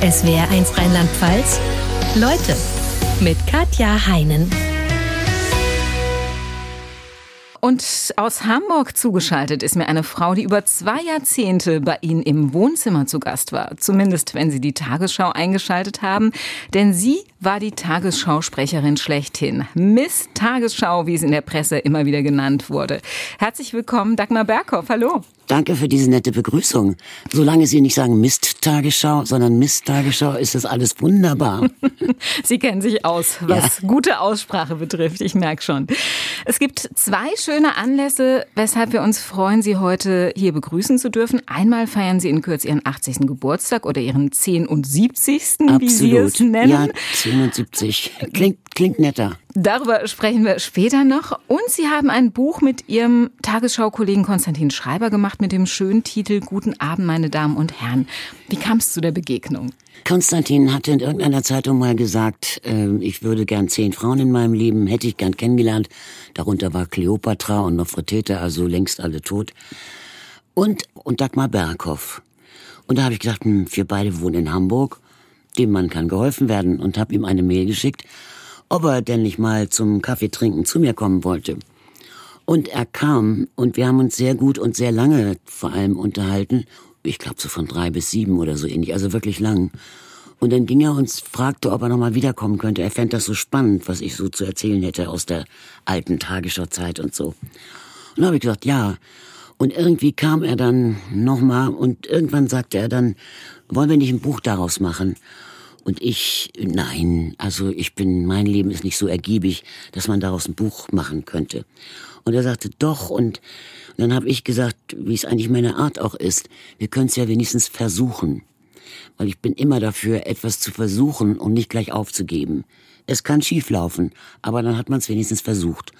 SWR1 Rheinland-Pfalz. Leute mit Katja Heinen. Und aus Hamburg zugeschaltet ist mir eine Frau, die über zwei Jahrzehnte bei Ihnen im Wohnzimmer zu Gast war. Zumindest, wenn Sie die Tagesschau eingeschaltet haben. Denn sie war die Tagesschausprecherin schlechthin. Miss Tagesschau, wie es in der Presse immer wieder genannt wurde. Herzlich willkommen, Dagmar Berghoff. Hallo. Danke für diese nette Begrüßung. Solange Sie nicht sagen Mist-Tagesschau, sondern Mist-Tagesschau, ist das alles wunderbar. Sie kennen sich aus, was ja. gute Aussprache betrifft. Ich merke schon. Es gibt zwei schöne Anlässe, weshalb wir uns freuen, Sie heute hier begrüßen zu dürfen. Einmal feiern Sie in Kürze Ihren 80. Geburtstag oder Ihren 10 und 70. Absolut. wie Sie es nennen. Ja, 77. Klingt, klingt netter. Darüber sprechen wir später noch. Und Sie haben ein Buch mit Ihrem Tagesschau-Kollegen Konstantin Schreiber gemacht mit dem schönen Titel Guten Abend, meine Damen und Herren. Wie kam es zu der Begegnung? Konstantin hatte in irgendeiner Zeitung mal gesagt, äh, ich würde gern zehn Frauen in meinem Leben, hätte ich gern kennengelernt. Darunter war Kleopatra und Nofretete, also längst alle tot. Und, und Dagmar Berghoff. Und da habe ich gedacht, hm, wir beide wohnen in Hamburg, dem Mann kann geholfen werden und habe ihm eine Mail geschickt ob er denn nicht mal zum Kaffeetrinken zu mir kommen wollte. Und er kam und wir haben uns sehr gut und sehr lange vor allem unterhalten. Ich glaube so von drei bis sieben oder so ähnlich, also wirklich lang. Und dann ging er uns, fragte, ob er nochmal wiederkommen könnte. Er fände das so spannend, was ich so zu erzählen hätte aus der alten Tagesschau-Zeit und so. Und dann habe ich gesagt, ja. Und irgendwie kam er dann nochmal und irgendwann sagte er dann, wollen wir nicht ein Buch daraus machen? Und ich, nein, also ich bin, mein Leben ist nicht so ergiebig, dass man daraus ein Buch machen könnte. Und er sagte, doch. Und, dann habe ich gesagt, wie es eigentlich meine Art auch ist, wir können es ja wenigstens versuchen. Weil ich bin immer dafür, etwas zu versuchen und nicht gleich aufzugeben. Es kann schieflaufen, aber dann hat man es wenigstens versucht.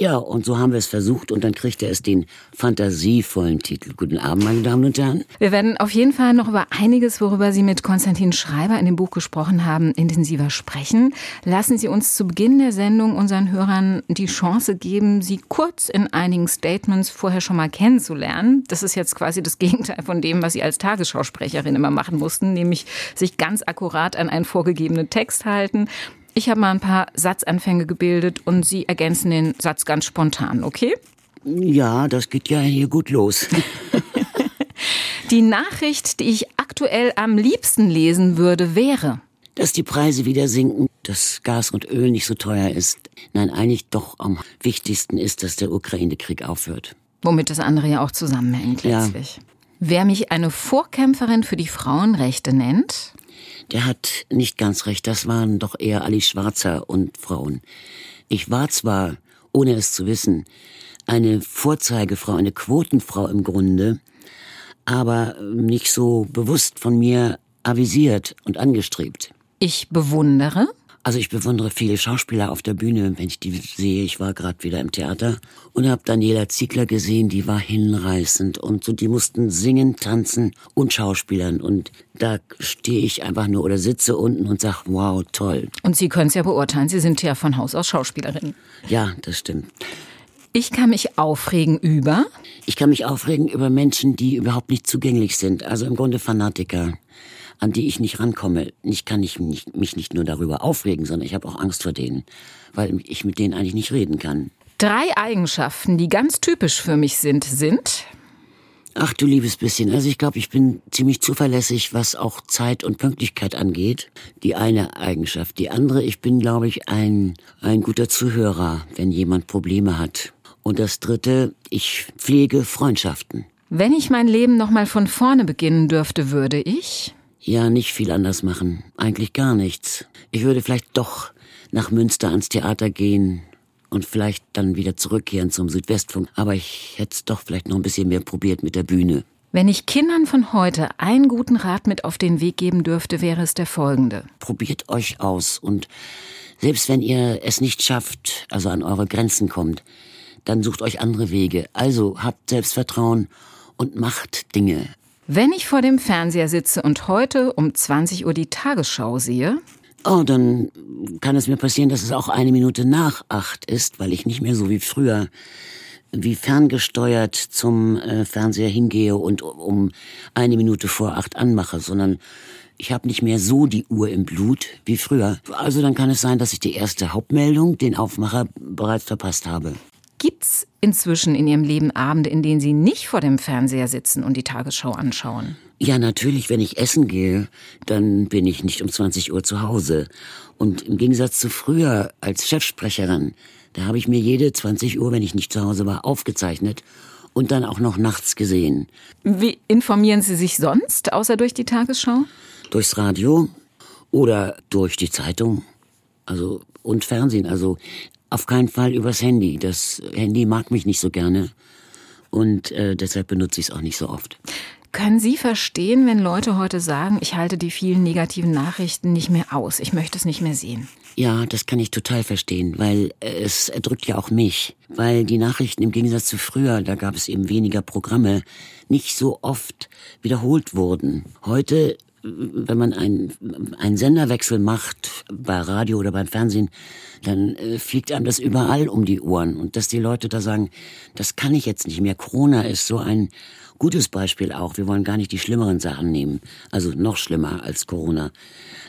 Ja, und so haben wir es versucht und dann kriegt er es den fantasievollen Titel. Guten Abend, meine Damen und Herren. Wir werden auf jeden Fall noch über einiges, worüber Sie mit Konstantin Schreiber in dem Buch gesprochen haben, intensiver sprechen. Lassen Sie uns zu Beginn der Sendung unseren Hörern die Chance geben, Sie kurz in einigen Statements vorher schon mal kennenzulernen. Das ist jetzt quasi das Gegenteil von dem, was Sie als Tagesschausprecherin immer machen mussten, nämlich sich ganz akkurat an einen vorgegebenen Text halten. Ich habe mal ein paar Satzanfänge gebildet und Sie ergänzen den Satz ganz spontan, okay? Ja, das geht ja hier gut los. die Nachricht, die ich aktuell am liebsten lesen würde, wäre. Dass die Preise wieder sinken, dass Gas und Öl nicht so teuer ist. Nein, eigentlich doch am wichtigsten ist, dass der Ukraine-Krieg aufhört. Womit das andere ja auch zusammenhängt letztlich. Ja. Wer mich eine Vorkämpferin für die Frauenrechte nennt, der hat nicht ganz recht. Das waren doch eher Ali Schwarzer und Frauen. Ich war zwar, ohne es zu wissen, eine Vorzeigefrau, eine Quotenfrau im Grunde, aber nicht so bewusst von mir avisiert und angestrebt. Ich bewundere, also ich bewundere viele Schauspieler auf der Bühne, wenn ich die sehe. Ich war gerade wieder im Theater und habe Daniela Ziegler gesehen, die war hinreißend und so die mussten singen, tanzen und schauspielern und da stehe ich einfach nur oder sitze unten und sag wow, toll. Und Sie können es ja beurteilen, Sie sind ja von Haus aus Schauspielerin. Ja, das stimmt. Ich kann mich aufregen über? Ich kann mich aufregen über Menschen, die überhaupt nicht zugänglich sind, also im Grunde Fanatiker an die ich nicht rankomme. Ich kann nicht, nicht, mich nicht nur darüber aufregen, sondern ich habe auch Angst vor denen, weil ich mit denen eigentlich nicht reden kann. Drei Eigenschaften, die ganz typisch für mich sind, sind? Ach du liebes bisschen. Also ich glaube, ich bin ziemlich zuverlässig, was auch Zeit und Pünktlichkeit angeht. Die eine Eigenschaft. Die andere, ich bin, glaube ich, ein, ein guter Zuhörer, wenn jemand Probleme hat. Und das dritte, ich pflege Freundschaften. Wenn ich mein Leben nochmal von vorne beginnen dürfte, würde ich? Ja, nicht viel anders machen. Eigentlich gar nichts. Ich würde vielleicht doch nach Münster ans Theater gehen und vielleicht dann wieder zurückkehren zum Südwestfunk. Aber ich hätte es doch vielleicht noch ein bisschen mehr probiert mit der Bühne. Wenn ich Kindern von heute einen guten Rat mit auf den Weg geben dürfte, wäre es der folgende. Probiert euch aus und selbst wenn ihr es nicht schafft, also an eure Grenzen kommt, dann sucht euch andere Wege. Also habt Selbstvertrauen und macht Dinge. Wenn ich vor dem Fernseher sitze und heute um 20 Uhr die Tagesschau sehe, Oh, dann kann es mir passieren, dass es auch eine Minute nach acht ist, weil ich nicht mehr so wie früher wie ferngesteuert zum äh, Fernseher hingehe und um eine Minute vor acht anmache, sondern ich habe nicht mehr so die Uhr im Blut wie früher. Also dann kann es sein, dass ich die erste Hauptmeldung, den Aufmacher, bereits verpasst habe. Gibt's inzwischen in Ihrem Leben Abende, in denen Sie nicht vor dem Fernseher sitzen und die Tagesschau anschauen? Ja, natürlich, wenn ich essen gehe, dann bin ich nicht um 20 Uhr zu Hause. Und im Gegensatz zu früher als Chefsprecherin, da habe ich mir jede 20 Uhr, wenn ich nicht zu Hause war, aufgezeichnet und dann auch noch nachts gesehen. Wie informieren Sie sich sonst, außer durch die Tagesschau? Durchs Radio oder durch die Zeitung. Also und Fernsehen. Also auf keinen Fall übers Handy. Das Handy mag mich nicht so gerne und äh, deshalb benutze ich es auch nicht so oft. Können Sie verstehen, wenn Leute heute sagen, ich halte die vielen negativen Nachrichten nicht mehr aus, ich möchte es nicht mehr sehen? Ja, das kann ich total verstehen, weil es erdrückt ja auch mich. Weil die Nachrichten im Gegensatz zu früher, da gab es eben weniger Programme, nicht so oft wiederholt wurden. Heute wenn man einen, einen Senderwechsel macht, bei Radio oder beim Fernsehen, dann äh, fliegt einem das überall um die Ohren. Und dass die Leute da sagen, das kann ich jetzt nicht mehr. Corona ist so ein gutes Beispiel auch. Wir wollen gar nicht die schlimmeren Sachen nehmen. Also noch schlimmer als Corona.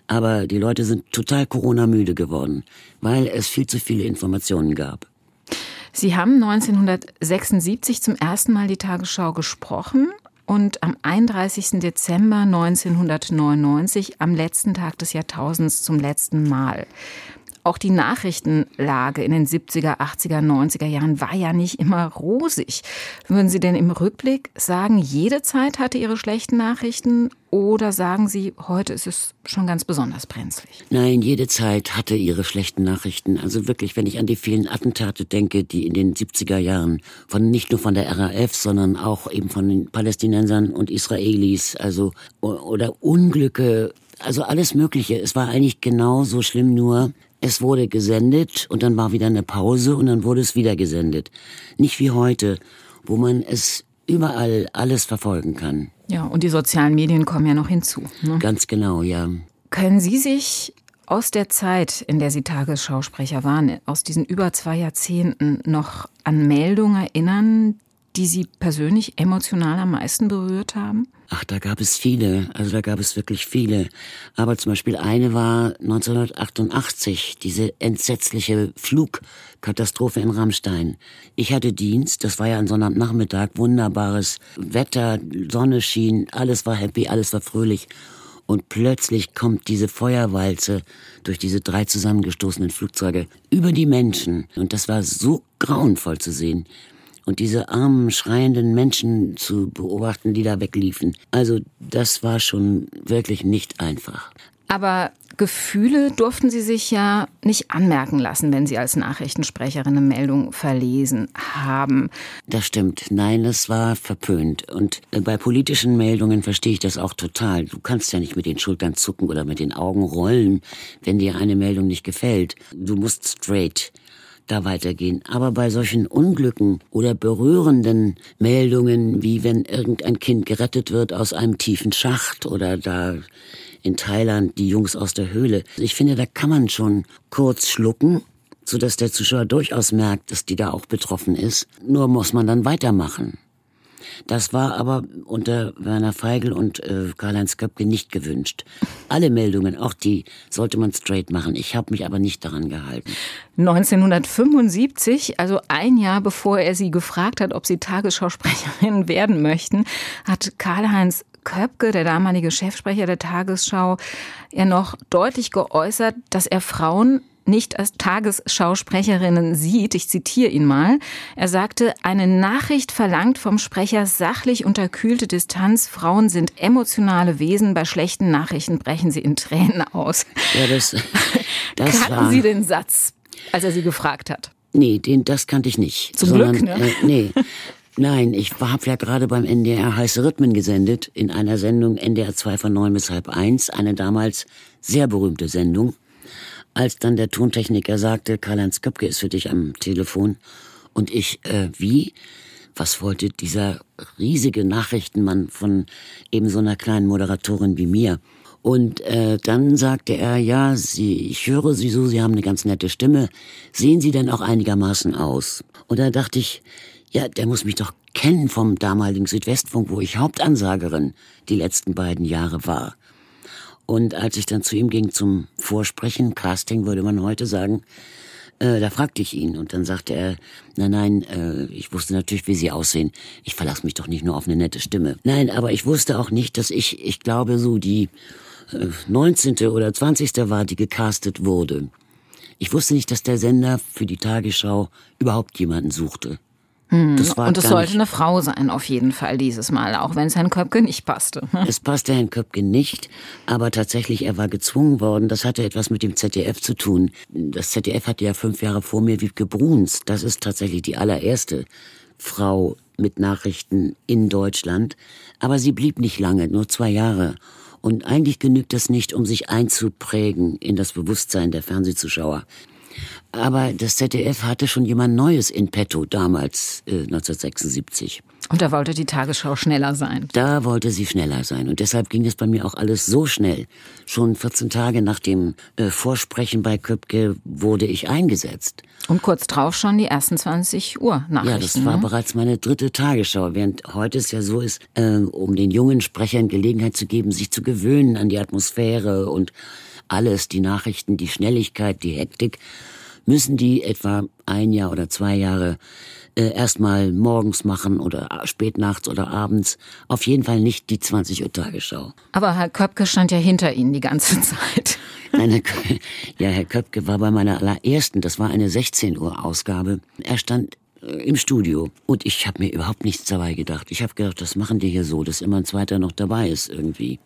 Aber die Leute sind total Corona-müde geworden, weil es viel zu viele Informationen gab. Sie haben 1976 zum ersten Mal die Tagesschau gesprochen und am 31. Dezember 1999, am letzten Tag des Jahrtausends, zum letzten Mal. Auch die Nachrichtenlage in den 70er, 80er, 90er Jahren war ja nicht immer rosig. Würden Sie denn im Rückblick sagen, jede Zeit hatte ihre schlechten Nachrichten oder sagen Sie, heute ist es schon ganz besonders brenzlig? Nein, jede Zeit hatte ihre schlechten Nachrichten. Also wirklich, wenn ich an die vielen Attentate denke, die in den 70er Jahren von nicht nur von der RAF, sondern auch eben von den Palästinensern und Israelis, also oder Unglücke, also alles Mögliche. Es war eigentlich genauso schlimm, nur es wurde gesendet und dann war wieder eine Pause und dann wurde es wieder gesendet. Nicht wie heute, wo man es überall alles verfolgen kann. Ja, und die sozialen Medien kommen ja noch hinzu. Ne? Ganz genau, ja. Können Sie sich aus der Zeit, in der Sie Tagesschausprecher waren, aus diesen über zwei Jahrzehnten noch an Meldungen erinnern, die Sie persönlich emotional am meisten berührt haben? Ach, da gab es viele, also da gab es wirklich viele. Aber zum Beispiel eine war 1988, diese entsetzliche Flugkatastrophe in Rammstein. Ich hatte Dienst, das war ja ein Sonnabendnachmittag, wunderbares Wetter, Sonne schien, alles war happy, alles war fröhlich. Und plötzlich kommt diese Feuerwalze durch diese drei zusammengestoßenen Flugzeuge über die Menschen. Und das war so grauenvoll zu sehen und diese armen, schreienden Menschen zu beobachten, die da wegliefen. Also das war schon wirklich nicht einfach. Aber Gefühle durften Sie sich ja nicht anmerken lassen, wenn Sie als Nachrichtensprecherin eine Meldung verlesen haben. Das stimmt. Nein, das war verpönt. Und äh, bei politischen Meldungen verstehe ich das auch total. Du kannst ja nicht mit den Schultern zucken oder mit den Augen rollen, wenn dir eine Meldung nicht gefällt. Du musst straight da weitergehen. Aber bei solchen Unglücken oder berührenden Meldungen, wie wenn irgendein Kind gerettet wird aus einem tiefen Schacht oder da in Thailand die Jungs aus der Höhle, ich finde, da kann man schon kurz schlucken, sodass der Zuschauer durchaus merkt, dass die da auch betroffen ist. Nur muss man dann weitermachen. Das war aber unter Werner Feigl und äh, Karl-Heinz Köpke nicht gewünscht. Alle Meldungen, auch die, sollte man straight machen. Ich habe mich aber nicht daran gehalten. 1975, also ein Jahr bevor er sie gefragt hat, ob sie Tagesschausprecherin werden möchten, hat Karl-Heinz Köpke, der damalige Chefsprecher der Tagesschau, er noch deutlich geäußert, dass er Frauen nicht als Tagesschausprecherinnen sieht. Ich zitiere ihn mal. Er sagte, eine Nachricht verlangt vom Sprecher sachlich unterkühlte Distanz. Frauen sind emotionale Wesen. Bei schlechten Nachrichten brechen sie in Tränen aus. Ja, das, das Kannten war... Sie den Satz, als er Sie gefragt hat? Nee, den, das kannte ich nicht. Zum sondern, Glück, ne? Äh, nee. Nein, ich habe ja gerade beim NDR Heiße Rhythmen gesendet, in einer Sendung NDR 2 von 9 bis halb 1, eine damals sehr berühmte Sendung als dann der Tontechniker sagte, Karl-Heinz Köpke ist für dich am Telefon. Und ich, äh, wie? Was wollte dieser riesige Nachrichtenmann von eben so einer kleinen Moderatorin wie mir? Und äh, dann sagte er, ja, Sie, ich höre Sie so, Sie haben eine ganz nette Stimme. Sehen Sie denn auch einigermaßen aus? Und da dachte ich, ja, der muss mich doch kennen vom damaligen Südwestfunk, wo ich Hauptansagerin die letzten beiden Jahre war. Und als ich dann zu ihm ging zum Vorsprechen, Casting würde man heute sagen, äh, da fragte ich ihn und dann sagte er, nein, nein, äh, ich wusste natürlich, wie sie aussehen. Ich verlasse mich doch nicht nur auf eine nette Stimme. Nein, aber ich wusste auch nicht, dass ich, ich glaube, so die äh, 19. oder 20. war, die gecastet wurde. Ich wusste nicht, dass der Sender für die Tagesschau überhaupt jemanden suchte. Hm. und es sollte eine Frau sein, auf jeden Fall dieses Mal, auch wenn es Herrn Köpke nicht passte. Es passte Herrn Köpke nicht, aber tatsächlich, er war gezwungen worden. Das hatte etwas mit dem ZDF zu tun. Das ZDF hatte ja fünf Jahre vor mir Wiebke Bruns. Das ist tatsächlich die allererste Frau mit Nachrichten in Deutschland. Aber sie blieb nicht lange, nur zwei Jahre. Und eigentlich genügt das nicht, um sich einzuprägen in das Bewusstsein der Fernsehzuschauer. Aber das ZDF hatte schon jemand Neues in petto damals, äh, 1976. Und da wollte die Tagesschau schneller sein. Da wollte sie schneller sein. Und deshalb ging es bei mir auch alles so schnell. Schon 14 Tage nach dem äh, Vorsprechen bei Köpke wurde ich eingesetzt. Und kurz drauf schon die ersten 20 Uhr Nachrichten. Ja, das war ne? bereits meine dritte Tagesschau. Während heute es ja so ist, äh, um den jungen Sprechern Gelegenheit zu geben, sich zu gewöhnen an die Atmosphäre und alles, die Nachrichten, die Schnelligkeit, die Hektik müssen die etwa ein Jahr oder zwei Jahre äh, erstmal morgens machen oder spät nachts oder abends. Auf jeden Fall nicht die 20 Uhr Tagesschau. Aber Herr Köpke stand ja hinter Ihnen die ganze Zeit. Nein, Herr ja, Herr Köpke war bei meiner allerersten, das war eine 16 Uhr Ausgabe. Er stand äh, im Studio und ich habe mir überhaupt nichts dabei gedacht. Ich habe gedacht, das machen die hier so, dass immer ein zweiter noch dabei ist irgendwie.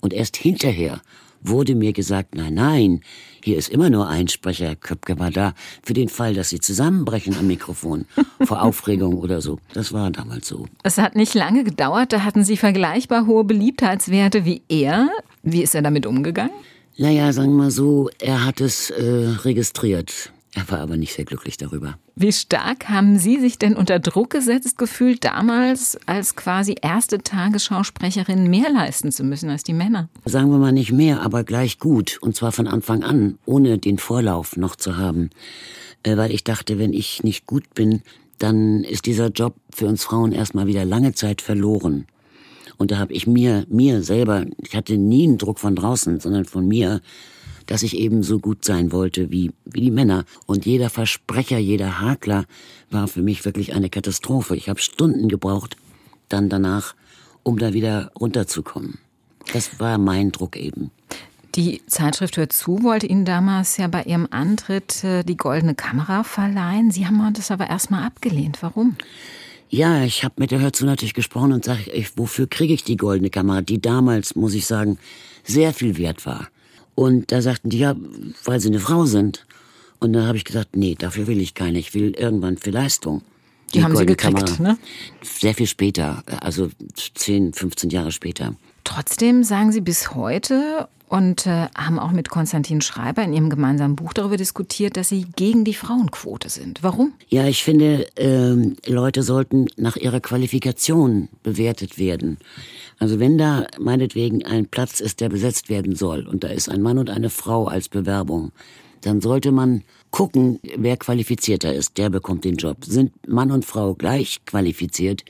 Und erst hinterher wurde mir gesagt, nein, nein, hier ist immer nur ein Sprecher, Köpke war da, für den Fall, dass sie zusammenbrechen am Mikrofon, vor Aufregung oder so. Das war damals so. Es hat nicht lange gedauert, da hatten Sie vergleichbar hohe Beliebtheitswerte wie er. Wie ist er damit umgegangen? Naja, sagen wir mal so, er hat es äh, registriert. Er war aber nicht sehr glücklich darüber. Wie stark haben Sie sich denn unter Druck gesetzt gefühlt, damals als quasi erste Tagesschausprecherin mehr leisten zu müssen als die Männer? Sagen wir mal nicht mehr, aber gleich gut. Und zwar von Anfang an, ohne den Vorlauf noch zu haben. Äh, weil ich dachte, wenn ich nicht gut bin, dann ist dieser Job für uns Frauen erstmal wieder lange Zeit verloren. Und da habe ich mir, mir selber, ich hatte nie einen Druck von draußen, sondern von mir, dass ich eben so gut sein wollte wie, wie die Männer. Und jeder Versprecher, jeder Hakler war für mich wirklich eine Katastrophe. Ich habe Stunden gebraucht, dann danach, um da wieder runterzukommen. Das war mein Druck eben. Die Zeitschrift Hört zu wollte Ihnen damals ja bei Ihrem Antritt äh, die Goldene Kamera verleihen. Sie haben das aber erstmal abgelehnt. Warum? Ja, ich habe mit der Hört zu natürlich gesprochen und sage, wofür kriege ich die Goldene Kamera, die damals, muss ich sagen, sehr viel wert war. Und da sagten die, ja, weil sie eine Frau sind. Und da habe ich gesagt, nee, dafür will ich keine. Ich will irgendwann für Leistung. Die, die haben sie gekriegt, Kamera. ne? Sehr viel später, also 10, 15 Jahre später. Trotzdem sagen Sie bis heute und äh, haben auch mit Konstantin Schreiber in ihrem gemeinsamen Buch darüber diskutiert, dass sie gegen die Frauenquote sind. Warum? Ja, ich finde, äh, Leute sollten nach ihrer Qualifikation bewertet werden. Also wenn da meinetwegen ein Platz ist, der besetzt werden soll, und da ist ein Mann und eine Frau als Bewerbung, dann sollte man gucken, wer qualifizierter ist, der bekommt den Job. Sind Mann und Frau gleich qualifiziert,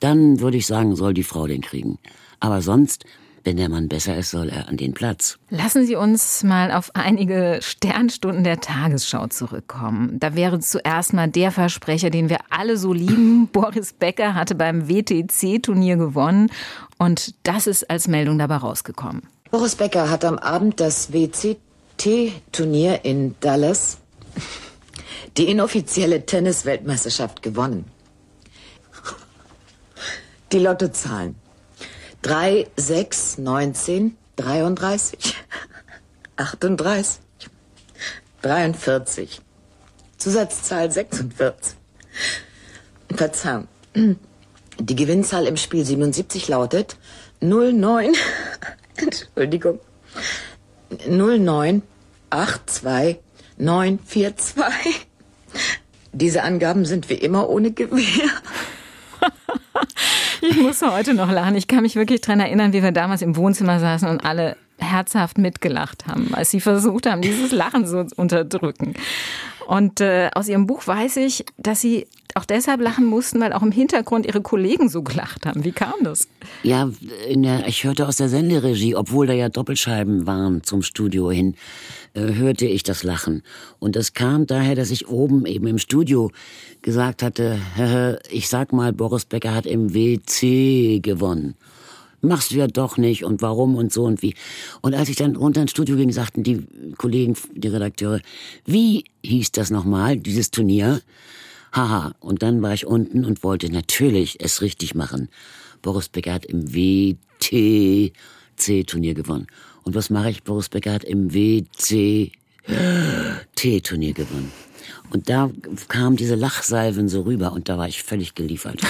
dann würde ich sagen, soll die Frau den kriegen. Aber sonst wenn der Mann besser ist, soll er an den Platz. Lassen Sie uns mal auf einige Sternstunden der Tagesschau zurückkommen. Da wäre zuerst mal der Versprecher, den wir alle so lieben. Boris Becker hatte beim WTC-Turnier gewonnen und das ist als Meldung dabei rausgekommen. Boris Becker hat am Abend das WCT-Turnier in Dallas, die inoffizielle Tennis-Weltmeisterschaft, gewonnen. Die Lottozahlen. 3, 6, 19, 33, 38, 43. Zusatzzahl 46. Verzeihung. Die Gewinnzahl im Spiel 77 lautet 09, Entschuldigung, 0982942. Diese Angaben sind wie immer ohne Gewähr. Ich muss heute noch lachen. Ich kann mich wirklich daran erinnern, wie wir damals im Wohnzimmer saßen und alle herzhaft mitgelacht haben, als sie versucht haben, dieses Lachen so zu unterdrücken. Und äh, aus ihrem Buch weiß ich, dass sie auch deshalb lachen mussten, weil auch im Hintergrund ihre Kollegen so gelacht haben. Wie kam das? Ja, der, ich hörte aus der Senderegie, obwohl da ja Doppelscheiben waren zum Studio hin, äh, hörte ich das Lachen. Und das kam daher, dass ich oben eben im Studio gesagt hatte, ich sag mal, Boris Becker hat im WC gewonnen machst du ja doch nicht und warum und so und wie. Und als ich dann runter ins Studio ging, sagten die Kollegen, die Redakteure, wie hieß das nochmal, dieses Turnier? Haha. Und dann war ich unten und wollte natürlich es richtig machen. Boris Becker im WTC-Turnier gewonnen. Und was mache ich? Boris Becker im WC-T-Turnier gewonnen. Und da kam diese Lachsalven so rüber und da war ich völlig geliefert.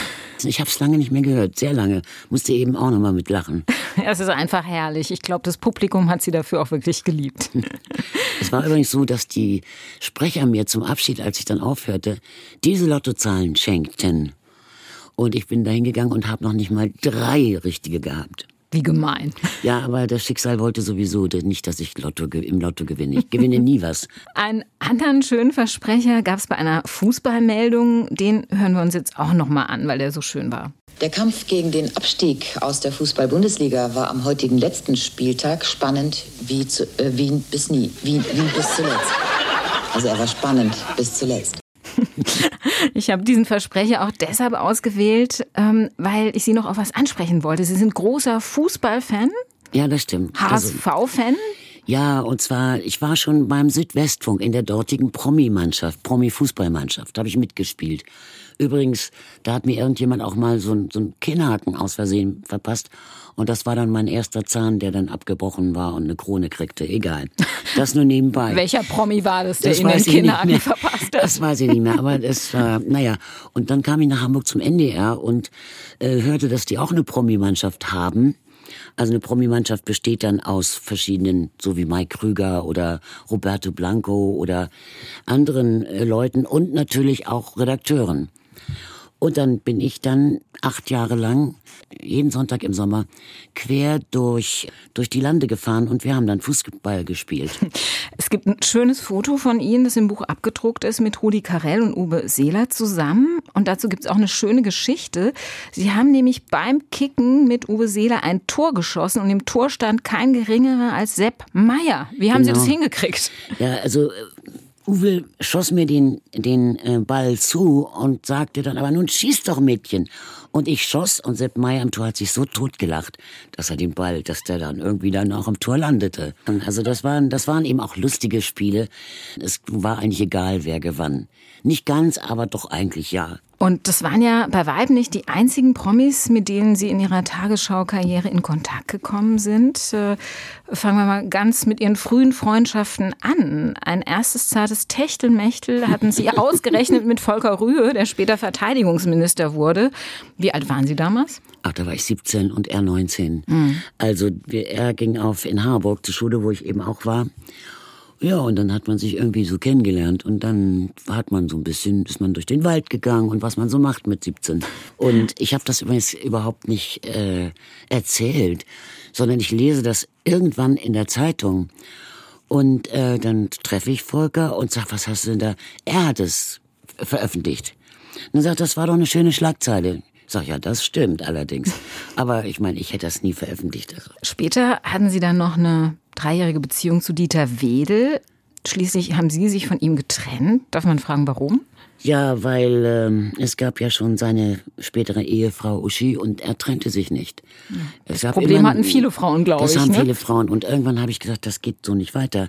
Ich habe es lange nicht mehr gehört, sehr lange. Musste eben auch noch mal mit lachen. Es ist einfach herrlich. Ich glaube, das Publikum hat sie dafür auch wirklich geliebt. Es war übrigens so, dass die Sprecher mir zum Abschied, als ich dann aufhörte, diese Lottozahlen schenkten. Und ich bin da hingegangen und habe noch nicht mal drei richtige gehabt. Wie gemein. Ja, aber das Schicksal wollte sowieso nicht, dass ich Lotto, im Lotto gewinne. Ich gewinne nie was. Einen anderen schönen Versprecher gab es bei einer Fußballmeldung. Den hören wir uns jetzt auch noch mal an, weil der so schön war. Der Kampf gegen den Abstieg aus der Fußball-Bundesliga war am heutigen letzten Spieltag spannend wie, zu, äh, wie bis nie, wie, wie bis zuletzt. Also er war spannend bis zuletzt. Ich habe diesen Versprecher auch deshalb ausgewählt, ähm, weil ich Sie noch auf was ansprechen wollte. Sie sind großer Fußballfan? Ja, das stimmt. HSV-Fan? Also, ja, und zwar, ich war schon beim Südwestfunk in der dortigen Promi-Mannschaft, Promi-Fußballmannschaft, habe ich mitgespielt. Übrigens, da hat mir irgendjemand auch mal so, so einen Kinnhaken aus Versehen verpasst. Und das war dann mein erster Zahn, der dann abgebrochen war und eine Krone kriegte. Egal. Das nur nebenbei. Welcher Promi war das, der das Ihnen den Kinnhaken verpasst hat? Das weiß ich nicht mehr. Aber das war, naja. Und dann kam ich nach Hamburg zum NDR und äh, hörte, dass die auch eine Promi-Mannschaft haben. Also eine Promi-Mannschaft besteht dann aus verschiedenen, so wie Mike Krüger oder Roberto Blanco oder anderen äh, Leuten und natürlich auch Redakteuren. Und dann bin ich dann acht Jahre lang jeden Sonntag im Sommer quer durch, durch die Lande gefahren und wir haben dann Fußball gespielt. Es gibt ein schönes Foto von Ihnen, das im Buch abgedruckt ist, mit Rudi Carell und Uwe Seeler zusammen. Und dazu gibt es auch eine schöne Geschichte. Sie haben nämlich beim Kicken mit Uwe Seeler ein Tor geschossen und im Tor stand kein geringerer als Sepp Meier. Wie haben genau. Sie das hingekriegt? Ja, also Uwe schoss mir den, den äh, Ball zu und sagte dann, aber nun schieß doch, Mädchen. Und ich schoss und Sepp Meyer am Tor hat sich so totgelacht, dass er den Ball, dass der dann irgendwie dann auch am Tor landete. Also das waren, das waren eben auch lustige Spiele. Es war eigentlich egal, wer gewann. Nicht ganz, aber doch eigentlich ja. Und das waren ja bei Weib nicht die einzigen Promis, mit denen Sie in Ihrer Tagesschau-Karriere in Kontakt gekommen sind. Äh, fangen wir mal ganz mit Ihren frühen Freundschaften an. Ein erstes zartes Techtelmechtel hatten Sie ausgerechnet mit Volker Rühe, der später Verteidigungsminister wurde. Wie alt waren Sie damals? Ach, da war ich 17 und er 19. Mhm. Also er ging auf in Harburg zur Schule, wo ich eben auch war. Ja, und dann hat man sich irgendwie so kennengelernt und dann hat man so ein bisschen, ist man durch den Wald gegangen und was man so macht mit 17. Und ich habe das übrigens überhaupt nicht äh, erzählt, sondern ich lese das irgendwann in der Zeitung und äh, dann treffe ich Volker und sag, was hast du denn da? Er hat es veröffentlicht. Und dann sagt, das war doch eine schöne Schlagzeile. Sag ja, das stimmt allerdings. Aber ich meine, ich hätte das nie veröffentlicht. Später hatten Sie dann noch eine dreijährige Beziehung zu Dieter Wedel. Schließlich haben Sie sich von ihm getrennt. Darf man fragen, warum? Ja, weil ähm, es gab ja schon seine spätere Ehefrau Uschi und er trennte sich nicht. Das Problem immer, hatten viele Frauen, glaube ich. Das haben ne? viele Frauen. Und irgendwann habe ich gesagt, das geht so nicht weiter.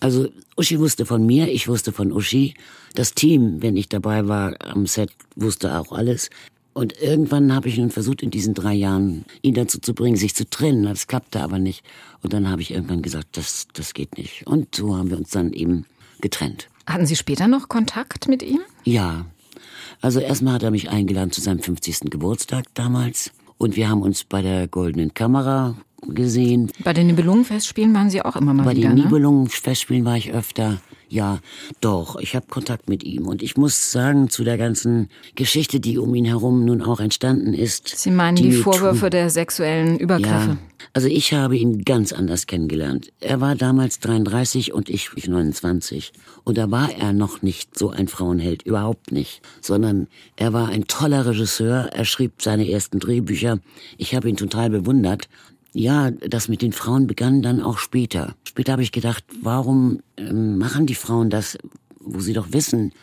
Also Uschi wusste von mir, ich wusste von Uschi. Das Team, wenn ich dabei war am Set, wusste auch alles. Und irgendwann habe ich nun versucht, in diesen drei Jahren ihn dazu zu bringen, sich zu trennen. Das klappte aber nicht. Und dann habe ich irgendwann gesagt, das, das geht nicht. Und so haben wir uns dann eben getrennt. Hatten Sie später noch Kontakt mit ihm? Ja. Also erstmal hat er mich eingeladen zu seinem 50. Geburtstag damals. Und wir haben uns bei der Goldenen Kamera gesehen. Bei den Nibelungenfestspielen waren Sie auch immer mal bei wieder, Bei den ne? Nibelungenfestspielen war ich öfter. Ja, doch, ich habe Kontakt mit ihm. Und ich muss sagen, zu der ganzen Geschichte, die um ihn herum nun auch entstanden ist. Sie meinen die, die Vorwürfe der sexuellen Übergriffe? Ja, also ich habe ihn ganz anders kennengelernt. Er war damals 33 und ich 29. Und da war er noch nicht so ein Frauenheld, überhaupt nicht. Sondern er war ein toller Regisseur, er schrieb seine ersten Drehbücher. Ich habe ihn total bewundert. Ja, das mit den Frauen begann dann auch später. Später habe ich gedacht, warum ähm, machen die Frauen das, wo sie doch wissen,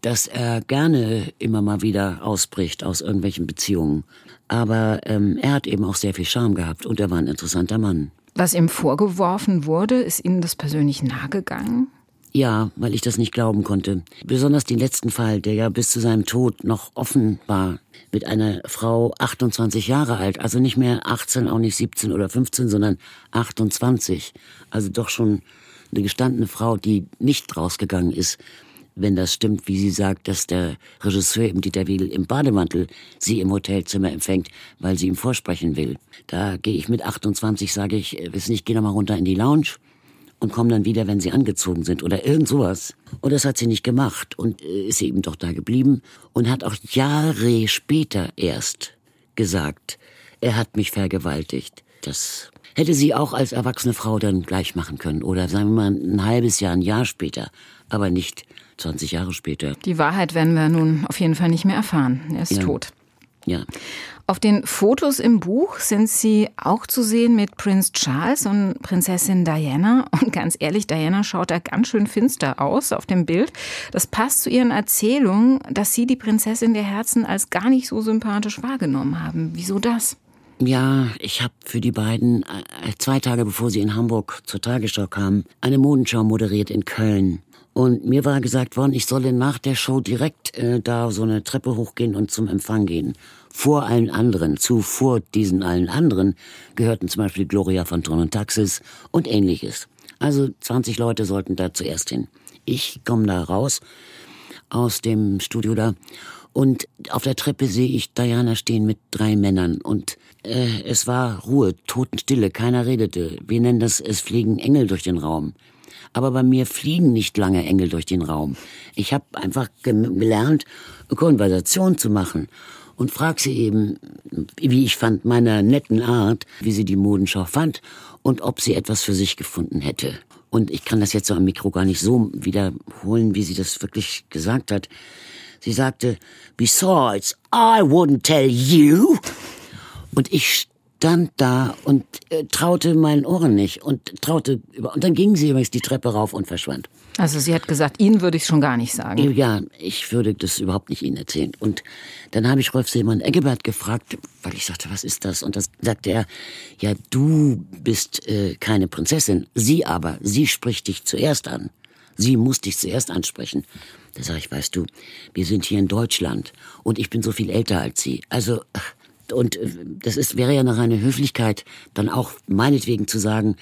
dass er gerne immer mal wieder ausbricht aus irgendwelchen Beziehungen. Aber ähm, er hat eben auch sehr viel Charme gehabt und er war ein interessanter Mann. Was ihm vorgeworfen wurde, ist Ihnen das persönlich nahegegangen? Ja, weil ich das nicht glauben konnte. Besonders den letzten Fall, der ja bis zu seinem Tod noch offen war, mit einer Frau 28 Jahre alt, also nicht mehr 18, auch nicht 17 oder 15, sondern 28. Also doch schon eine gestandene Frau, die nicht rausgegangen ist, wenn das stimmt, wie sie sagt, dass der Regisseur im Dieter Wedel im Bademantel sie im Hotelzimmer empfängt, weil sie ihm vorsprechen will. Da gehe ich mit 28, sage ich, äh, wissen nicht, geh doch mal runter in die Lounge und kommen dann wieder, wenn sie angezogen sind oder irgend sowas. Und das hat sie nicht gemacht und äh, ist eben doch da geblieben und hat auch Jahre später erst gesagt, er hat mich vergewaltigt. Das hätte sie auch als erwachsene Frau dann gleich machen können oder sagen wir mal ein halbes Jahr, ein Jahr später, aber nicht 20 Jahre später. Die Wahrheit werden wir nun auf jeden Fall nicht mehr erfahren. Er ist ja. tot. Ja. Auf den Fotos im Buch sind Sie auch zu sehen mit Prinz Charles und Prinzessin Diana. Und ganz ehrlich, Diana schaut da ganz schön finster aus auf dem Bild. Das passt zu Ihren Erzählungen, dass Sie die Prinzessin der Herzen als gar nicht so sympathisch wahrgenommen haben. Wieso das? Ja, ich habe für die beiden äh, zwei Tage bevor sie in Hamburg zur Tagesschau kamen, eine Modenschau moderiert in Köln. Und mir war gesagt worden, ich solle nach der Show direkt äh, da so eine Treppe hochgehen und zum Empfang gehen. Vor allen anderen, zu vor diesen allen anderen, gehörten zum Beispiel Gloria von Tron und Taxis und ähnliches. Also 20 Leute sollten da zuerst hin. Ich komme da raus aus dem Studio da und auf der Treppe sehe ich Diana stehen mit drei Männern und äh, es war Ruhe, Totenstille, keiner redete. Wir nennen das, es fliegen Engel durch den Raum aber bei mir fliegen nicht lange Engel durch den Raum. Ich habe einfach gelernt, Konversation zu machen und frag sie eben, wie ich fand, meiner netten Art, wie sie die Modenschau fand und ob sie etwas für sich gefunden hätte. Und ich kann das jetzt so am Mikro gar nicht so wiederholen, wie sie das wirklich gesagt hat. Sie sagte, besides, I wouldn't tell you. Und ich stand da und äh, traute meinen Ohren nicht und traute über. Und dann ging sie übrigens die Treppe rauf und verschwand. Also sie hat gesagt, Ihnen würde ich schon gar nicht sagen. Ja, ich würde das überhaupt nicht Ihnen erzählen. Und dann habe ich Rolf Seemann Eggebert gefragt, weil ich sagte, was ist das? Und das sagte er, ja, du bist äh, keine Prinzessin. Sie aber, sie spricht dich zuerst an. Sie muss dich zuerst ansprechen. Da sage ich, weißt du, wir sind hier in Deutschland und ich bin so viel älter als Sie. Also, ach, und äh, das ist, wäre ja noch eine Höflichkeit, dann auch meinetwegen zu sagen,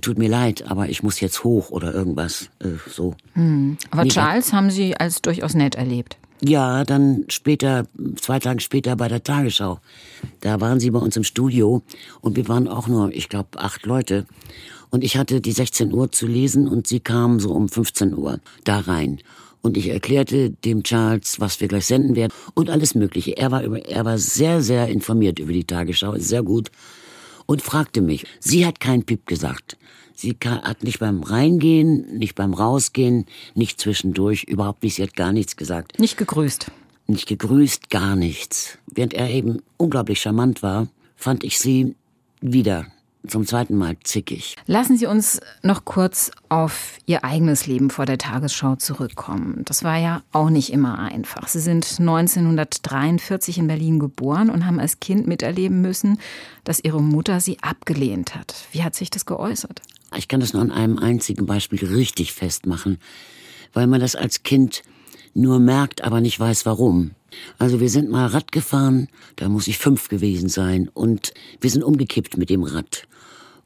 tut mir leid, aber ich muss jetzt hoch oder irgendwas äh, so. Hm. Aber nee, Charles haben Sie als durchaus nett erlebt. Ja, dann später, zwei Tage später bei der Tagesschau. Da waren sie bei uns im Studio und wir waren auch nur, ich glaube, acht Leute. Und ich hatte die 16 Uhr zu lesen und sie kamen so um 15 Uhr da rein. Und ich erklärte dem Charles, was wir gleich senden werden und alles Mögliche. Er war, über, er war sehr, sehr informiert über die Tagesschau, sehr gut. Und fragte mich. Sie hat keinen Pip gesagt. Sie hat nicht beim Reingehen, nicht beim Rausgehen, nicht zwischendurch, überhaupt nicht. Sie hat gar nichts gesagt. Nicht gegrüßt. Nicht gegrüßt, gar nichts. Während er eben unglaublich charmant war, fand ich sie wieder zum zweiten Mal zickig. Lassen Sie uns noch kurz auf Ihr eigenes Leben vor der Tagesschau zurückkommen. Das war ja auch nicht immer einfach. Sie sind 1943 in Berlin geboren und haben als Kind miterleben müssen, dass Ihre Mutter Sie abgelehnt hat. Wie hat sich das geäußert? Ich kann das nur an einem einzigen Beispiel richtig festmachen, weil man das als Kind nur merkt, aber nicht weiß warum. Also wir sind mal Rad gefahren, da muss ich fünf gewesen sein, und wir sind umgekippt mit dem Rad.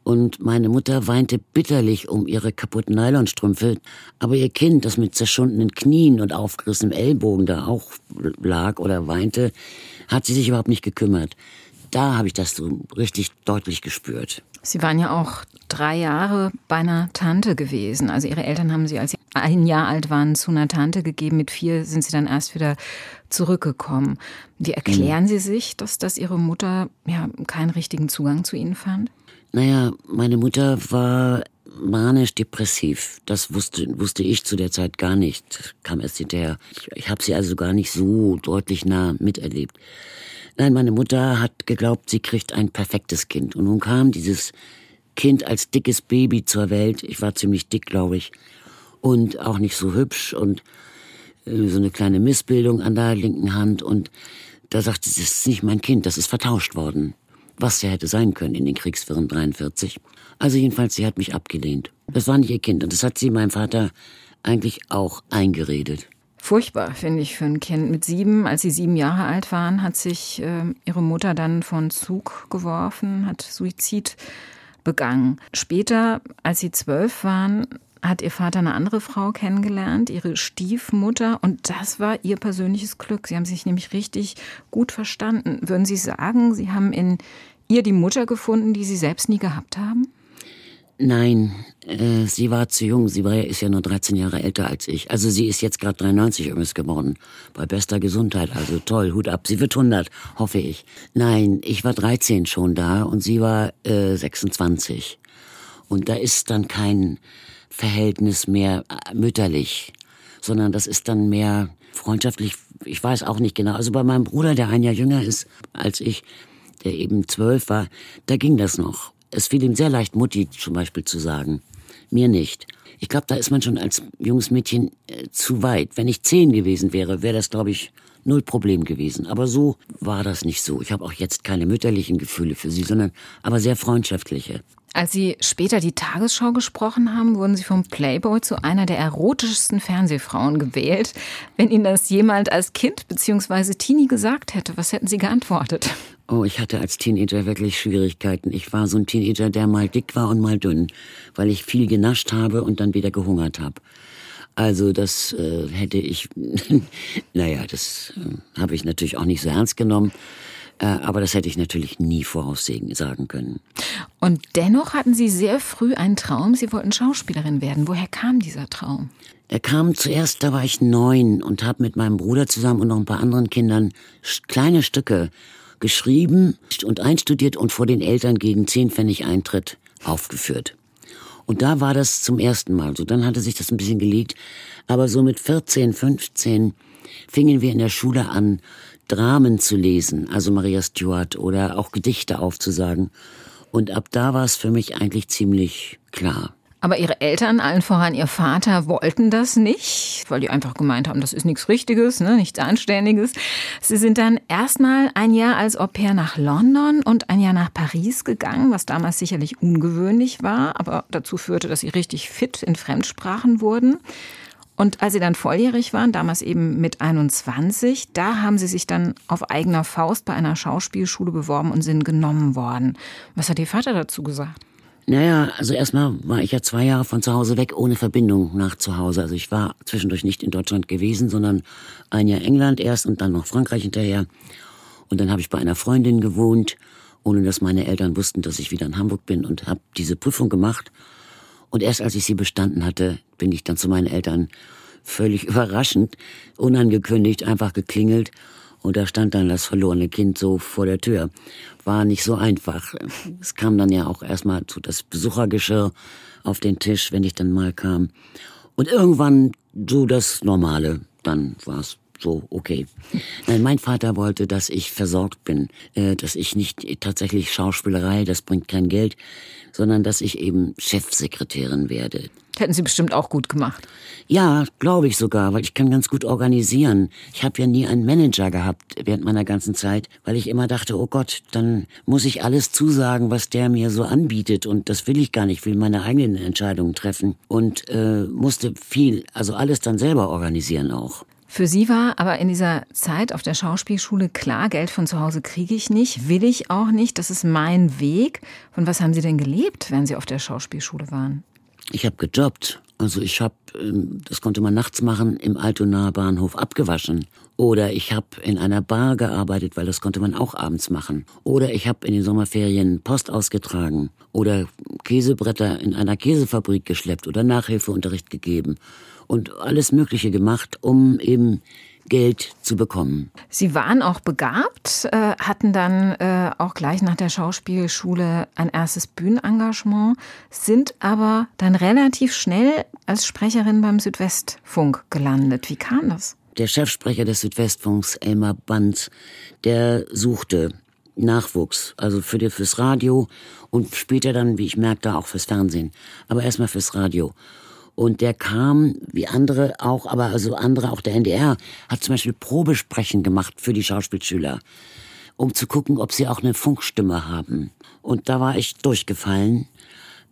Und meine Mutter weinte bitterlich um ihre kaputten Nylonstrümpfe, aber ihr Kind, das mit zerschundenen Knien und aufgerissenem Ellbogen da auch lag oder weinte, hat sie sich überhaupt nicht gekümmert. Da habe ich das so richtig deutlich gespürt. Sie waren ja auch drei Jahre bei einer Tante gewesen. Also Ihre Eltern haben Sie, als Sie ein Jahr alt waren, zu einer Tante gegeben. Mit vier sind Sie dann erst wieder zurückgekommen. Wie erklären mhm. Sie sich, dass, dass Ihre Mutter ja keinen richtigen Zugang zu Ihnen fand? Naja, meine Mutter war manisch-depressiv. Das wusste, wusste ich zu der Zeit gar nicht. Kam erst hinterher. Ich, ich habe sie also gar nicht so deutlich nah miterlebt. Nein, meine Mutter hat geglaubt, sie kriegt ein perfektes Kind. Und nun kam dieses Kind als dickes Baby zur Welt. Ich war ziemlich dick, glaube ich. Und auch nicht so hübsch und äh, so eine kleine Missbildung an der linken Hand. Und da sagte sie, das ist nicht mein Kind, das ist vertauscht worden. Was ja hätte sein können in den Kriegswirren 43. Also jedenfalls, sie hat mich abgelehnt. Das war nicht ihr Kind. Und das hat sie meinem Vater eigentlich auch eingeredet. Furchtbar, finde ich, für ein Kind. Mit sieben, als sie sieben Jahre alt waren, hat sich äh, ihre Mutter dann von Zug geworfen, hat Suizid begangen. Später, als sie zwölf waren, hat ihr Vater eine andere Frau kennengelernt, ihre Stiefmutter, und das war ihr persönliches Glück. Sie haben sich nämlich richtig gut verstanden. Würden Sie sagen, Sie haben in ihr die Mutter gefunden, die Sie selbst nie gehabt haben? Nein, äh, sie war zu jung. Sie war, ist ja nur 13 Jahre älter als ich. Also sie ist jetzt gerade 93 übrigens geworden. Bei bester Gesundheit. Also toll, Hut ab. Sie wird 100, hoffe ich. Nein, ich war 13 schon da und sie war äh, 26. Und da ist dann kein Verhältnis mehr äh, mütterlich, sondern das ist dann mehr freundschaftlich. Ich weiß auch nicht genau. Also bei meinem Bruder, der ein Jahr jünger ist als ich, der eben zwölf war, da ging das noch. Es fiel ihm sehr leicht, Mutti zum Beispiel zu sagen. Mir nicht. Ich glaube, da ist man schon als junges Mädchen äh, zu weit. Wenn ich zehn gewesen wäre, wäre das, glaube ich, null Problem gewesen. Aber so war das nicht so. Ich habe auch jetzt keine mütterlichen Gefühle für sie, sondern aber sehr freundschaftliche. Als Sie später die Tagesschau gesprochen haben, wurden Sie vom Playboy zu einer der erotischsten Fernsehfrauen gewählt. Wenn Ihnen das jemand als Kind bzw. Teenie gesagt hätte, was hätten Sie geantwortet? Oh, ich hatte als Teenager wirklich Schwierigkeiten. Ich war so ein Teenager, der mal dick war und mal dünn, weil ich viel genascht habe und dann wieder gehungert habe. Also das äh, hätte ich, naja, das äh, habe ich natürlich auch nicht so ernst genommen. Äh, aber das hätte ich natürlich nie voraussehen sagen können. Und dennoch hatten Sie sehr früh einen Traum. Sie wollten Schauspielerin werden. Woher kam dieser Traum? Er kam zuerst, da war ich neun und habe mit meinem Bruder zusammen und noch ein paar anderen Kindern kleine Stücke geschrieben und einstudiert und vor den Eltern gegen zehn Pfennig Eintritt aufgeführt. Und da war das zum ersten Mal so. Dann hatte sich das ein bisschen gelegt. Aber so mit 14, 15 fingen wir in der Schule an, Dramen zu lesen, also Maria Stuart oder auch Gedichte aufzusagen. Und ab da war es für mich eigentlich ziemlich klar. Aber ihre Eltern, allen voran ihr Vater, wollten das nicht, weil die einfach gemeint haben, das ist nichts Richtiges, ne, nichts Anständiges. Sie sind dann erstmal ein Jahr als Au pair nach London und ein Jahr nach Paris gegangen, was damals sicherlich ungewöhnlich war, aber dazu führte, dass sie richtig fit in Fremdsprachen wurden. Und als sie dann volljährig waren, damals eben mit 21, da haben sie sich dann auf eigener Faust bei einer Schauspielschule beworben und sind genommen worden. Was hat ihr Vater dazu gesagt? Naja, also erstmal war ich ja zwei Jahre von zu Hause weg, ohne Verbindung nach zu Hause. Also ich war zwischendurch nicht in Deutschland gewesen, sondern ein Jahr England erst und dann noch Frankreich hinterher. Und dann habe ich bei einer Freundin gewohnt, ohne dass meine Eltern wussten, dass ich wieder in Hamburg bin und habe diese Prüfung gemacht und erst als ich sie bestanden hatte, bin ich dann zu meinen Eltern völlig überraschend, unangekündigt, einfach geklingelt. Und da stand dann das verlorene Kind so vor der Tür. War nicht so einfach. Es kam dann ja auch erstmal zu das Besuchergeschirr auf den Tisch, wenn ich dann mal kam. Und irgendwann so das Normale. Dann war es so okay. Nein, mein Vater wollte, dass ich versorgt bin, äh, dass ich nicht tatsächlich Schauspielerei, das bringt kein Geld, sondern dass ich eben Chefsekretärin werde. Hätten Sie bestimmt auch gut gemacht. Ja, glaube ich sogar, weil ich kann ganz gut organisieren. Ich habe ja nie einen Manager gehabt während meiner ganzen Zeit, weil ich immer dachte, oh Gott, dann muss ich alles zusagen, was der mir so anbietet und das will ich gar nicht, will meine eigenen Entscheidungen treffen und äh, musste viel, also alles dann selber organisieren auch. Für Sie war aber in dieser Zeit auf der Schauspielschule klar, Geld von zu Hause kriege ich nicht, will ich auch nicht, das ist mein Weg. Von was haben Sie denn gelebt, wenn Sie auf der Schauspielschule waren? Ich habe gejobbt. Also ich habe, ähm, das konnte man nachts machen, im Altonaer Bahnhof abgewaschen. Oder ich habe in einer Bar gearbeitet, weil das konnte man auch abends machen. Oder ich habe in den Sommerferien Post ausgetragen. Oder Käsebretter in einer Käsefabrik geschleppt oder Nachhilfeunterricht gegeben. Und alles Mögliche gemacht, um eben Geld zu bekommen. Sie waren auch begabt, äh, hatten dann äh, auch gleich nach der Schauspielschule ein erstes Bühnenengagement, sind aber dann relativ schnell als Sprecherin beim Südwestfunk gelandet. Wie kam das? Der Chefsprecher des Südwestfunks, Elmar Banz, der suchte Nachwuchs, also für die, fürs Radio und später dann, wie ich merkte, auch fürs Fernsehen. Aber erstmal fürs Radio. Und der kam, wie andere auch, aber also andere, auch der NDR, hat zum Beispiel Probesprechen gemacht für die Schauspielschüler, um zu gucken, ob sie auch eine Funkstimme haben. Und da war ich durchgefallen,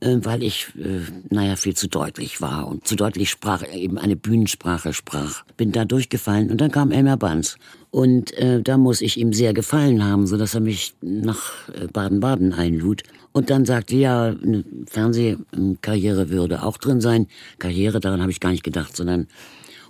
äh, weil ich, äh, naja, viel zu deutlich war und zu deutlich sprach, eben eine Bühnensprache sprach. Bin da durchgefallen und dann kam Elmer Banz. Und äh, da muss ich ihm sehr gefallen haben, so dass er mich nach äh, Baden-Baden einlud. Und dann sagte, ja, eine Fernsehkarriere würde auch drin sein. Karriere, daran habe ich gar nicht gedacht, sondern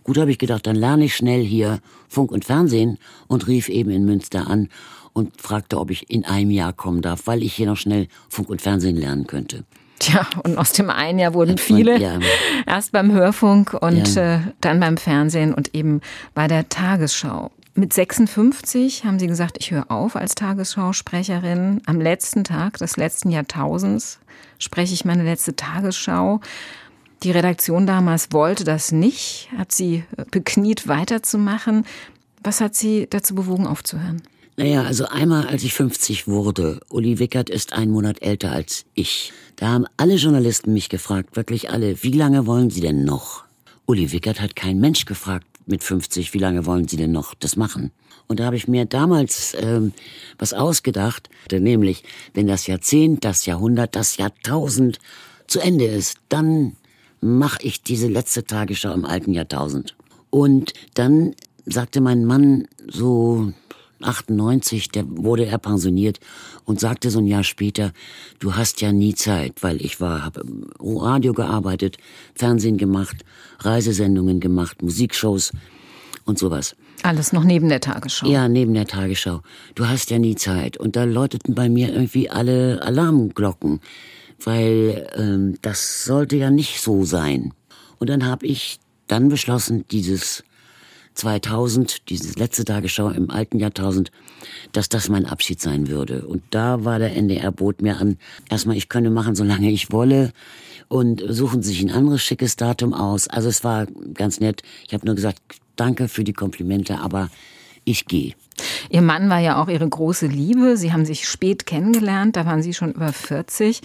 gut habe ich gedacht, dann lerne ich schnell hier Funk und Fernsehen und rief eben in Münster an und fragte, ob ich in einem Jahr kommen darf, weil ich hier noch schnell Funk und Fernsehen lernen könnte. Tja, und aus dem einen Jahr wurden viele. Ja. Erst beim Hörfunk und ja. äh, dann beim Fernsehen und eben bei der Tagesschau. Mit 56 haben Sie gesagt, ich höre auf als Tagesschausprecherin. Am letzten Tag des letzten Jahrtausends spreche ich meine letzte Tagesschau. Die Redaktion damals wollte das nicht, hat sie bekniet weiterzumachen. Was hat Sie dazu bewogen, aufzuhören? Naja, also einmal, als ich 50 wurde, Uli Wickert ist ein Monat älter als ich. Da haben alle Journalisten mich gefragt, wirklich alle, wie lange wollen Sie denn noch? Uli Wickert hat kein Mensch gefragt, mit 50, wie lange wollen Sie denn noch das machen? Und da habe ich mir damals ähm, was ausgedacht, nämlich, wenn das Jahrzehnt, das Jahrhundert, das Jahrtausend zu Ende ist, dann mache ich diese letzte Tagesschau im alten Jahrtausend. Und dann sagte mein Mann so 98, der wurde er pensioniert und sagte so ein Jahr später, du hast ja nie Zeit, weil ich war, habe Radio gearbeitet, Fernsehen gemacht, Reisesendungen gemacht, Musikshows und sowas. Alles noch neben der Tagesschau. Ja, neben der Tagesschau. Du hast ja nie Zeit. Und da läuteten bei mir irgendwie alle Alarmglocken, weil ähm, das sollte ja nicht so sein. Und dann habe ich dann beschlossen, dieses 2000, diese letzte Tagesschau im alten Jahrtausend, dass das mein Abschied sein würde. Und da war der NDR bot mir an, erstmal ich könne machen, solange ich wolle und suchen sich ein anderes schickes Datum aus. Also es war ganz nett. Ich habe nur gesagt, danke für die Komplimente, aber ich gehe. Ihr Mann war ja auch Ihre große Liebe. Sie haben sich spät kennengelernt, da waren Sie schon über 40.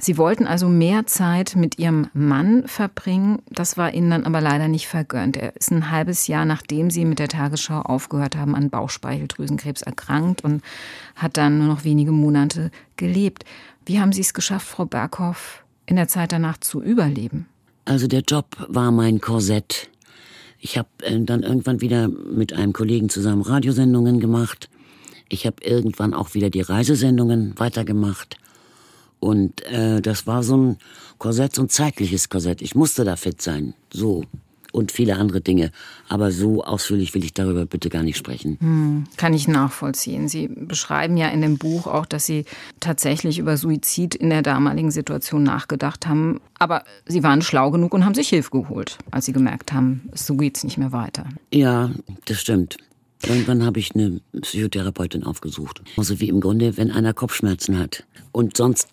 Sie wollten also mehr Zeit mit Ihrem Mann verbringen. Das war Ihnen dann aber leider nicht vergönnt. Er ist ein halbes Jahr, nachdem Sie mit der Tagesschau aufgehört haben, an Bauchspeicheldrüsenkrebs erkrankt und hat dann nur noch wenige Monate gelebt. Wie haben Sie es geschafft, Frau Berghoff, in der Zeit danach zu überleben? Also der Job war mein Korsett. Ich habe äh, dann irgendwann wieder mit einem Kollegen zusammen Radiosendungen gemacht. Ich habe irgendwann auch wieder die Reisesendungen weitergemacht. Und äh, das war so ein Korsett, so ein zeitliches Korsett. Ich musste da fit sein. So. Und viele andere Dinge. Aber so ausführlich will ich darüber bitte gar nicht sprechen. Hm, kann ich nachvollziehen. Sie beschreiben ja in dem Buch auch, dass Sie tatsächlich über Suizid in der damaligen Situation nachgedacht haben. Aber Sie waren schlau genug und haben sich Hilfe geholt, als Sie gemerkt haben, so geht's nicht mehr weiter. Ja, das stimmt. Irgendwann habe ich eine Psychotherapeutin aufgesucht. Also wie im Grunde, wenn einer Kopfschmerzen hat und sonst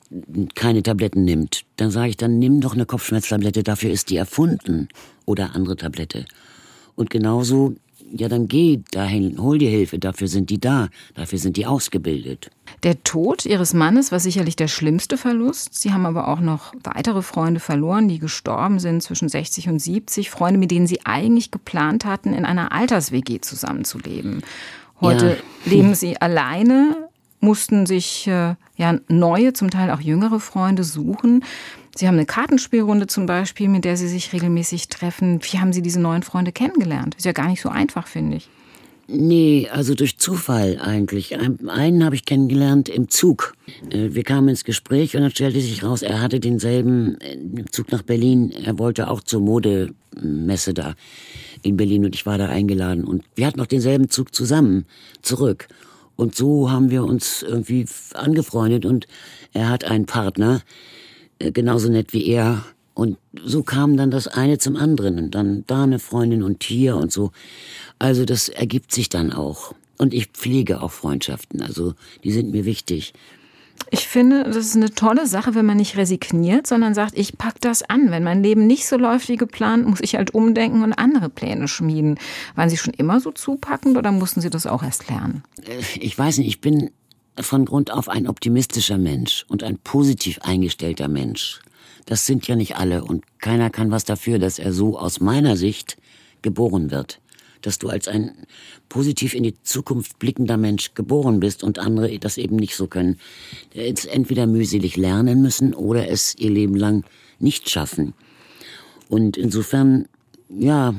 keine Tabletten nimmt, dann sage ich, dann nimm doch eine Kopfschmerztablette, dafür ist die erfunden. Oder andere Tablette. Und genauso ja, dann geh dahin, hol dir Hilfe, dafür sind die da, dafür sind die ausgebildet. Der Tod Ihres Mannes war sicherlich der schlimmste Verlust. Sie haben aber auch noch weitere Freunde verloren, die gestorben sind zwischen 60 und 70. Freunde, mit denen Sie eigentlich geplant hatten, in einer Alters-WG zusammenzuleben. Heute ja. leben Sie alleine, mussten sich äh, ja neue, zum Teil auch jüngere Freunde suchen. Sie haben eine Kartenspielrunde zum Beispiel, mit der Sie sich regelmäßig treffen. Wie haben Sie diese neuen Freunde kennengelernt? Ist ja gar nicht so einfach, finde ich. Nee, also durch Zufall eigentlich. Einen habe ich kennengelernt im Zug. Äh, wir kamen ins Gespräch und dann stellte sich raus, er hatte denselben äh, Zug nach Berlin. Er wollte auch zur Modemesse da in Berlin und ich war da eingeladen. Und wir hatten noch denselben Zug zusammen zurück. Und so haben wir uns irgendwie angefreundet und er hat einen Partner, genauso nett wie er. Und so kam dann das eine zum anderen. Und dann da eine Freundin und hier und so. Also das ergibt sich dann auch. Und ich pflege auch Freundschaften. Also die sind mir wichtig. Ich finde, das ist eine tolle Sache, wenn man nicht resigniert, sondern sagt, ich pack das an. Wenn mein Leben nicht so läuft wie geplant, muss ich halt umdenken und andere Pläne schmieden. Waren Sie schon immer so zupackend oder mussten Sie das auch erst lernen? Äh, ich weiß nicht, ich bin von Grund auf ein optimistischer Mensch und ein positiv eingestellter Mensch. Das sind ja nicht alle und keiner kann was dafür, dass er so aus meiner Sicht geboren wird dass du als ein positiv in die Zukunft blickender Mensch geboren bist und andere das eben nicht so können. Jetzt entweder mühselig lernen müssen oder es ihr Leben lang nicht schaffen. Und insofern, ja,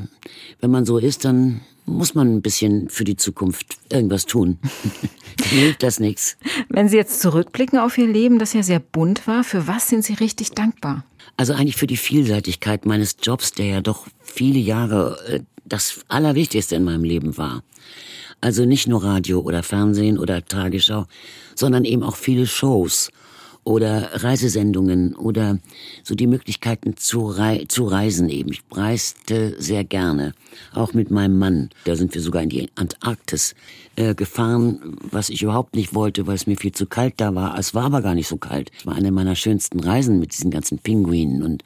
wenn man so ist, dann muss man ein bisschen für die Zukunft irgendwas tun. Hilft das nichts. Wenn Sie jetzt zurückblicken auf Ihr Leben, das ja sehr bunt war, für was sind Sie richtig dankbar? Also eigentlich für die Vielseitigkeit meines Jobs, der ja doch viele Jahre äh, das Allerwichtigste in meinem Leben war. Also nicht nur Radio oder Fernsehen oder Tagesschau, sondern eben auch viele Shows oder Reisesendungen oder so die Möglichkeiten zu, rei zu reisen eben. Ich reiste sehr gerne, auch mit meinem Mann. Da sind wir sogar in die Antarktis äh, gefahren, was ich überhaupt nicht wollte, weil es mir viel zu kalt da war. Es war aber gar nicht so kalt. Es war eine meiner schönsten Reisen mit diesen ganzen Pinguinen und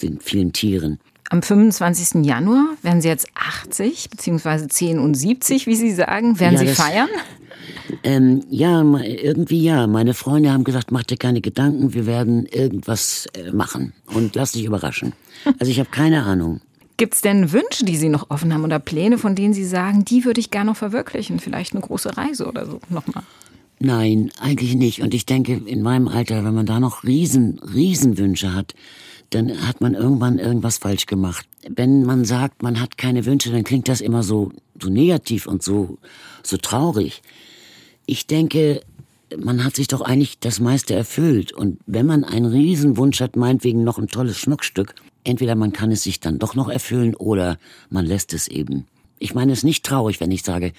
den vielen Tieren. Am 25. Januar werden Sie jetzt 80, beziehungsweise 10 und 70, wie Sie sagen. Werden ja, Sie feiern? Ähm, ja, irgendwie ja. Meine Freunde haben gesagt, mach dir keine Gedanken, wir werden irgendwas äh, machen und lass dich überraschen. Also ich habe keine Ahnung. Gibt es denn Wünsche, die Sie noch offen haben oder Pläne, von denen Sie sagen, die würde ich gerne noch verwirklichen? Vielleicht eine große Reise oder so nochmal? Nein, eigentlich nicht. Und ich denke, in meinem Alter, wenn man da noch riesen, Riesenwünsche hat, dann hat man irgendwann irgendwas falsch gemacht. Wenn man sagt, man hat keine Wünsche, dann klingt das immer so, so negativ und so, so traurig. Ich denke, man hat sich doch eigentlich das meiste erfüllt. Und wenn man einen Riesenwunsch hat, meinetwegen noch ein tolles Schmuckstück, entweder man kann es sich dann doch noch erfüllen oder man lässt es eben. Ich meine es nicht traurig, wenn ich sage,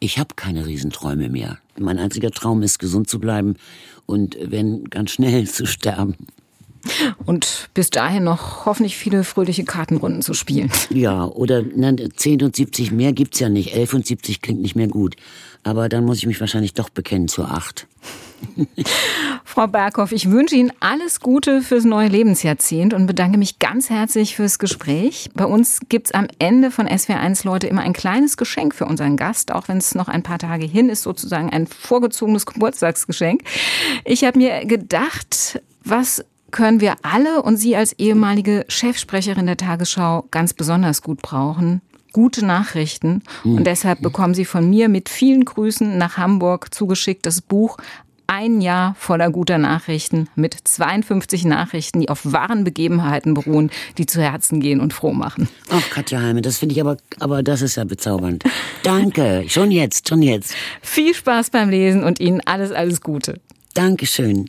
ich habe keine Riesenträume mehr. Mein einziger Traum ist, gesund zu bleiben und wenn ganz schnell zu sterben. Und bis dahin noch hoffentlich viele fröhliche Kartenrunden zu spielen. Ja, oder ne, 10 und 70 mehr gibt's ja nicht. 11 und 70 klingt nicht mehr gut. Aber dann muss ich mich wahrscheinlich doch bekennen zur 8. Frau Berghoff, ich wünsche Ihnen alles Gute fürs neue Lebensjahrzehnt und bedanke mich ganz herzlich fürs Gespräch. Bei uns gibt's am Ende von SWR1 Leute immer ein kleines Geschenk für unseren Gast, auch wenn es noch ein paar Tage hin ist, sozusagen ein vorgezogenes Geburtstagsgeschenk. Ich habe mir gedacht, was können wir alle und Sie als ehemalige Chefsprecherin der Tagesschau ganz besonders gut brauchen. Gute Nachrichten. Und deshalb bekommen Sie von mir mit vielen Grüßen nach Hamburg zugeschickt das Buch ein Jahr voller guter Nachrichten mit 52 Nachrichten, die auf wahren Begebenheiten beruhen, die zu Herzen gehen und froh machen. Ach, Katja Heime, das finde ich aber, aber das ist ja bezaubernd. Danke, schon jetzt, schon jetzt. Viel Spaß beim Lesen und Ihnen alles, alles Gute. Dankeschön.